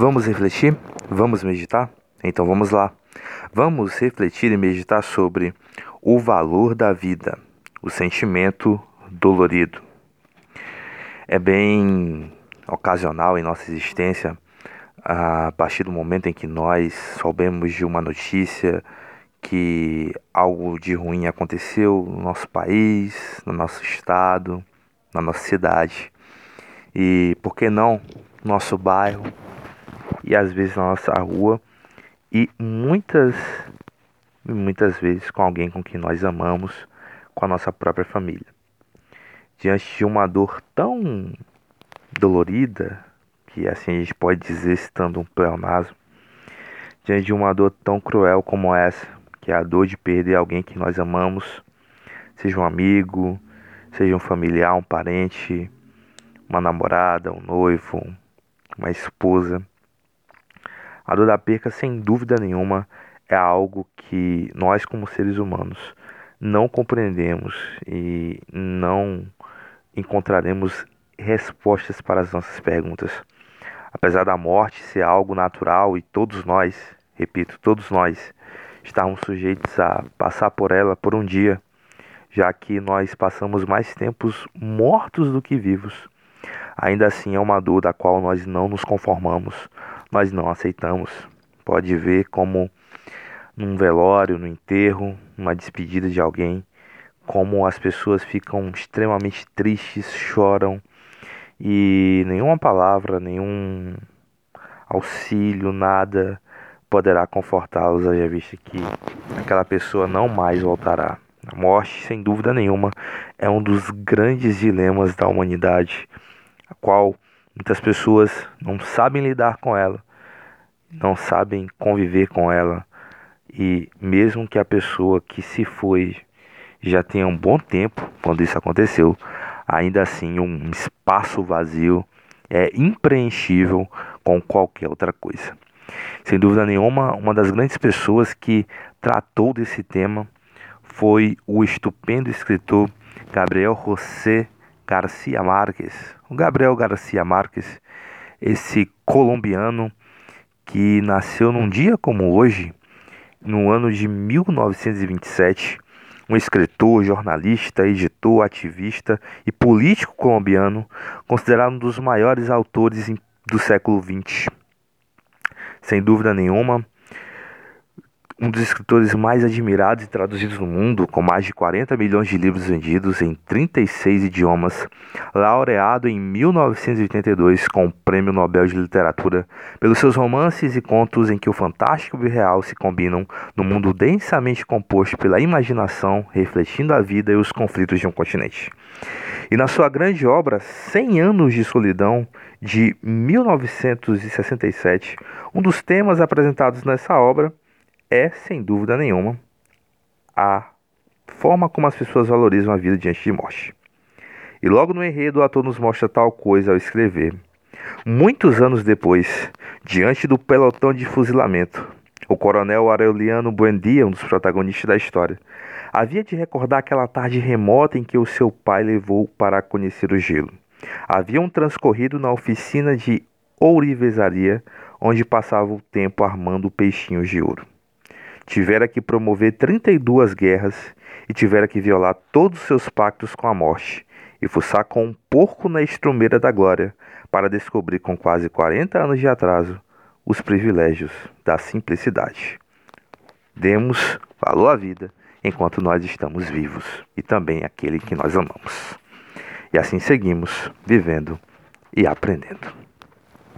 Vamos refletir? Vamos meditar? Então vamos lá. Vamos refletir e meditar sobre o valor da vida, o sentimento dolorido. É bem ocasional em nossa existência, a partir do momento em que nós soubemos de uma notícia que algo de ruim aconteceu no nosso país, no nosso estado, na nossa cidade e, por que não, no nosso bairro e às vezes na nossa rua e muitas, muitas vezes com alguém com quem nós amamos, com a nossa própria família. Diante de uma dor tão dolorida, que assim a gente pode dizer citando um pleonasmo, diante de uma dor tão cruel como essa, que é a dor de perder alguém que nós amamos, seja um amigo, seja um familiar, um parente, uma namorada, um noivo, uma esposa. A dor da perca, sem dúvida nenhuma, é algo que nós, como seres humanos, não compreendemos e não encontraremos respostas para as nossas perguntas. Apesar da morte ser algo natural e todos nós, repito, todos nós, estarmos sujeitos a passar por ela por um dia, já que nós passamos mais tempos mortos do que vivos. Ainda assim é uma dor da qual nós não nos conformamos, nós não aceitamos. Pode ver como num velório, no enterro, numa despedida de alguém, como as pessoas ficam extremamente tristes, choram e nenhuma palavra, nenhum auxílio, nada poderá confortá-los, haja vista que aquela pessoa não mais voltará. A morte, sem dúvida nenhuma, é um dos grandes dilemas da humanidade, a qual muitas pessoas não sabem lidar com ela, não sabem conviver com ela, e mesmo que a pessoa que se foi já tenha um bom tempo quando isso aconteceu, ainda assim um espaço vazio é impreenchível com qualquer outra coisa. Sem dúvida nenhuma, uma das grandes pessoas que tratou desse tema foi o estupendo escritor Gabriel José Garcia Marques. O Gabriel Garcia Marques, esse colombiano que nasceu num dia como hoje, no ano de 1927, um escritor, jornalista, editor, ativista e político colombiano, considerado um dos maiores autores do século XX. Sem dúvida nenhuma, um dos escritores mais admirados e traduzidos no mundo, com mais de 40 milhões de livros vendidos em 36 idiomas, laureado em 1982 com o Prêmio Nobel de Literatura pelos seus romances e contos em que o fantástico e o real se combinam no mundo densamente composto pela imaginação, refletindo a vida e os conflitos de um continente. E na sua grande obra, 100 anos de solidão, de 1967, um dos temas apresentados nessa obra é, sem dúvida nenhuma, a forma como as pessoas valorizam a vida diante de morte. E logo no enredo, o ator nos mostra tal coisa ao escrever. Muitos anos depois, diante do pelotão de fuzilamento, o coronel Aureliano Buendia, um dos protagonistas da história, havia de recordar aquela tarde remota em que o seu pai levou para conhecer o gelo. Haviam transcorrido na oficina de ourivesaria, onde passava o tempo armando peixinhos de ouro tivera que promover 32 guerras e tivera que violar todos os seus pactos com a morte e fuçar com um porco na estrumeira da glória para descobrir com quase 40 anos de atraso os privilégios da simplicidade. Demos valor à vida enquanto nós estamos vivos e também aquele que nós amamos. E assim seguimos vivendo e aprendendo.